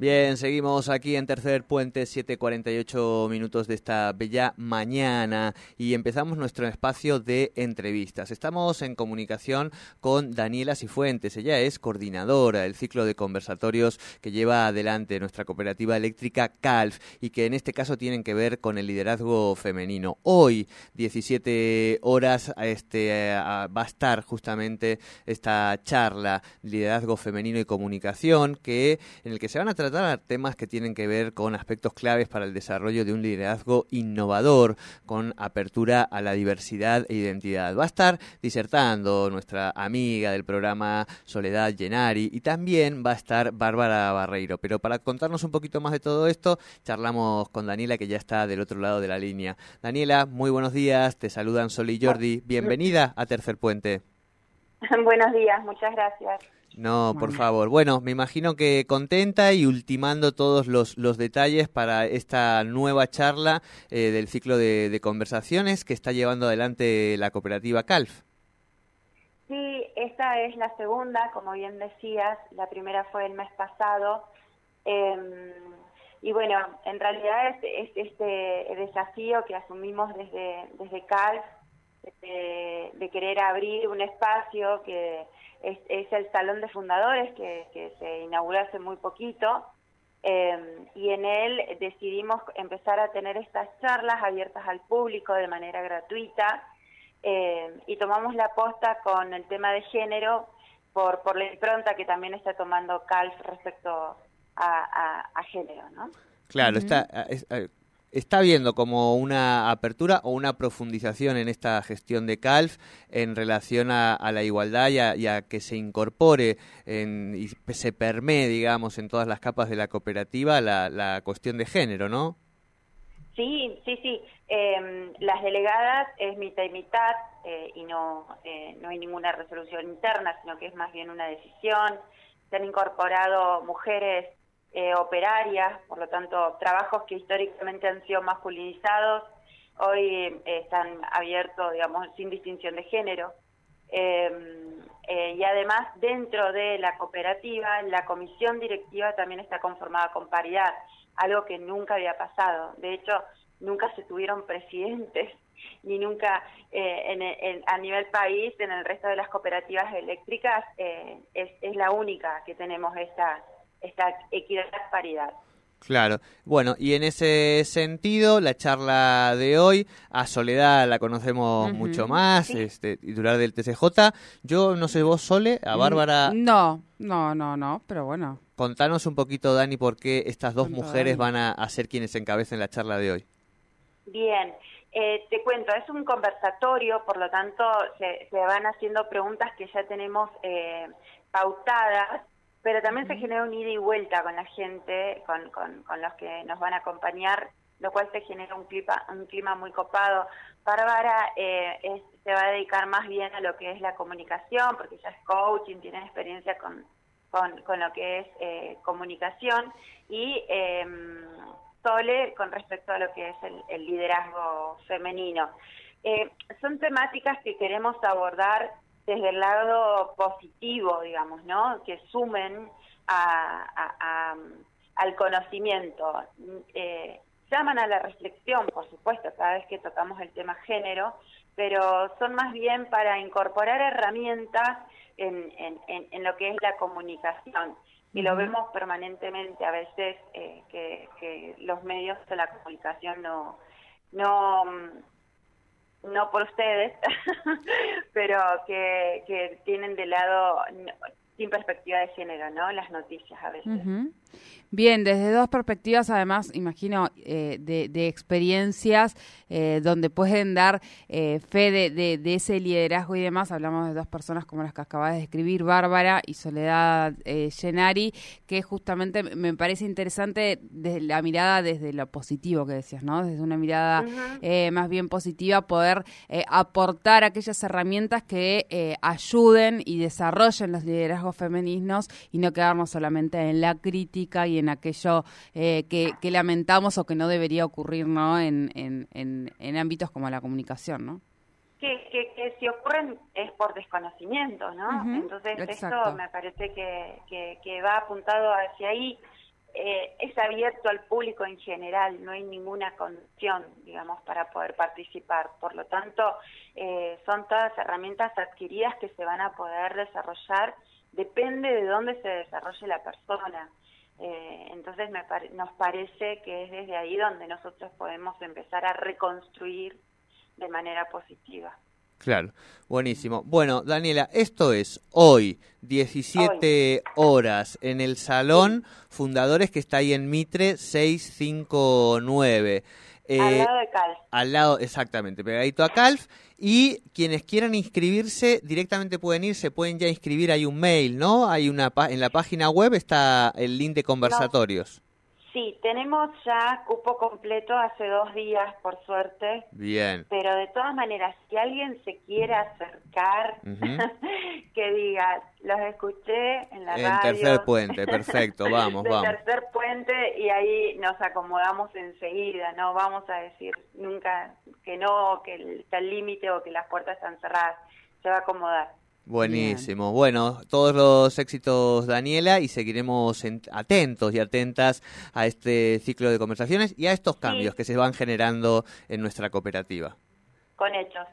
Bien, seguimos aquí en Tercer Puente, 7.48 minutos de esta bella mañana y empezamos nuestro espacio de entrevistas. Estamos en comunicación con Daniela Cifuentes. Ella es coordinadora del ciclo de conversatorios que lleva adelante nuestra cooperativa eléctrica CALF y que en este caso tienen que ver con el liderazgo femenino. Hoy, 17 horas, este, va a estar justamente esta charla, liderazgo femenino y comunicación, que en el que se van a tratar temas que tienen que ver con aspectos claves para el desarrollo de un liderazgo innovador, con apertura a la diversidad e identidad. Va a estar disertando nuestra amiga del programa Soledad Llenari y también va a estar Bárbara Barreiro. Pero para contarnos un poquito más de todo esto, charlamos con Daniela que ya está del otro lado de la línea. Daniela, muy buenos días, te saludan Sol y Jordi. Bienvenida a Tercer Puente. Buenos días, muchas gracias. No, por favor. Bueno, me imagino que contenta y ultimando todos los, los detalles para esta nueva charla eh, del ciclo de, conversaciones que está llevando adelante la cooperativa CALF. Sí, esta es la segunda, como bien decías, la primera fue el mes pasado. Em, y bueno, en realidad es, este desafío que asumimos desde, desde CALF, de querer abrir un espacio que es, el Salón de Fundadores que, se inauguró hace muy poquito em, y en él decidimos empezar a tener estas charlas abiertas al público de manera gratuita em, y tomamos la aposta con el tema de género por, por la impronta que también está tomando CALF respecto a, género, ¿no? Claro, está, está viendo como una apertura o una profundización en esta gestión de CALF en relación a, la igualdad y a, que se incorpore y se permee, digamos, en todas las capas de la cooperativa la, cuestión de género, ¿no? Sí, sí, sí. Em, las delegadas es mitad y mitad eh, y no, eh, no hay ninguna resolución interna, sino que es más bien una decisión. Se han incorporado mujeres eh, operarias, por lo tanto, trabajos que históricamente han sido masculinizados, hoy eh, están abiertos, digamos, sin distinción de género. Em, eh, y además, dentro de la cooperativa, la comisión directiva también está conformada con paridad, algo que nunca había pasado. De hecho, nunca se tuvieron presidentes ni nunca a nivel país, en el resto de las cooperativas eléctricas, es, es la única que tenemos esta esta equidad paridad. Claro. Bueno, y en ese sentido, la charla de hoy, a Soledad la conocemos mucho más, este, titular del TCJ. Yo no sé vos, Sole, a mm, Bárbara. No, no, no, no, pero bueno. Contanos un poquito, Dani, por qué estas dos mujeres van a, ser quienes encabecen la charla de hoy. Bien, eh, te cuento, es un conversatorio, por lo tanto, se, se van haciendo preguntas que ya tenemos eh, pautadas pero también se genera un ida y vuelta con la gente, con, con, los que nos van a acompañar, lo cual se genera un clima, un clima muy copado. Bárbara eh, se va a dedicar más bien a lo que es la comunicación, porque ella es coaching, tiene experiencia con, con, lo que es eh, comunicación, y eh, Sole con respecto a lo que es el, liderazgo femenino. Eh, son temáticas que queremos abordar desde el lado positivo, digamos, ¿no? Que sumen al conocimiento. Eh, llaman a la reflexión, por supuesto, cada vez que tocamos el tema género, pero son más bien para incorporar herramientas en, en, lo que es la comunicación. Y lo vemos permanentemente a veces eh, que, que, los medios de la comunicación no, no no por ustedes, pero que, que tienen de lado sin perspectiva de género, ¿no? Las noticias a veces. Bien, desde dos perspectivas, además, imagino, eh, de, de, experiencias eh, donde pueden dar eh, fe de, de, de, ese liderazgo y demás. Hablamos de dos personas como las que acabas de describir, Bárbara y Soledad eh, Gennari, que justamente me parece interesante desde la mirada desde lo positivo que decías, ¿no? Desde una mirada uh -huh. más bien positiva, poder aportar aquellas herramientas que ayuden y desarrollen los liderazgos femeninos y no quedarnos solamente en la crítica y en aquello eh, que, que, lamentamos o que no debería ocurrir ¿no? En, en, en, en ámbitos como la comunicación, ¿no? Que, que, que, si ocurren es por desconocimiento, ¿no? Uh -huh. Entonces Exacto. esto me parece que, que, que, va apuntado hacia ahí. Eh, es abierto al público en general, no hay ninguna condición, digamos, para poder participar. Por lo tanto, eh, son todas herramientas adquiridas que se van a poder desarrollar, depende de dónde se desarrolle la persona. Eh, entonces me pare nos parece que es desde ahí donde nosotros podemos empezar a reconstruir de manera positiva. Claro, buenísimo. Bueno, Daniela, esto es hoy, 17 hoy. horas, en el Salón Fundadores que está ahí en Mitre 659. Eh, al lado de Calf. Al lado, exactamente, pegadito a Calf. Y quienes quieran inscribirse directamente pueden ir, se pueden ya inscribir, hay un mail, ¿no? Hay una en la página web está el link de conversatorios. No. Sí, tenemos ya cupo completo hace dos días, por suerte. Bien. Pero de todas maneras, si alguien se quiere acercar, uh -huh. que diga, los escuché en la en radio. En tercer puente, perfecto, vamos, vamos. tercer puente y ahí nos acomodamos enseguida, no vamos a decir nunca que no, que está el límite o que las puertas están cerradas, se va a acomodar. Buenísimo. Bien. Bueno, todos los éxitos, Daniela, y seguiremos atentos y atentas a este ciclo de conversaciones y a estos cambios sí. que se van generando en nuestra cooperativa. Con hechos.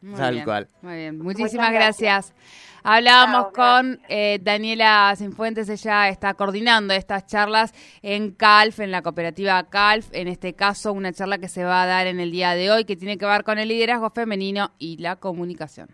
Muy Tal bien, cual. Muy bien, muchísimas gracias. gracias. Hablábamos con eh, Daniela Sinfuentes, ella está coordinando estas charlas en CALF, en la cooperativa CALF, en este caso una charla que se va a dar en el día de hoy que tiene que ver con el liderazgo femenino y la comunicación.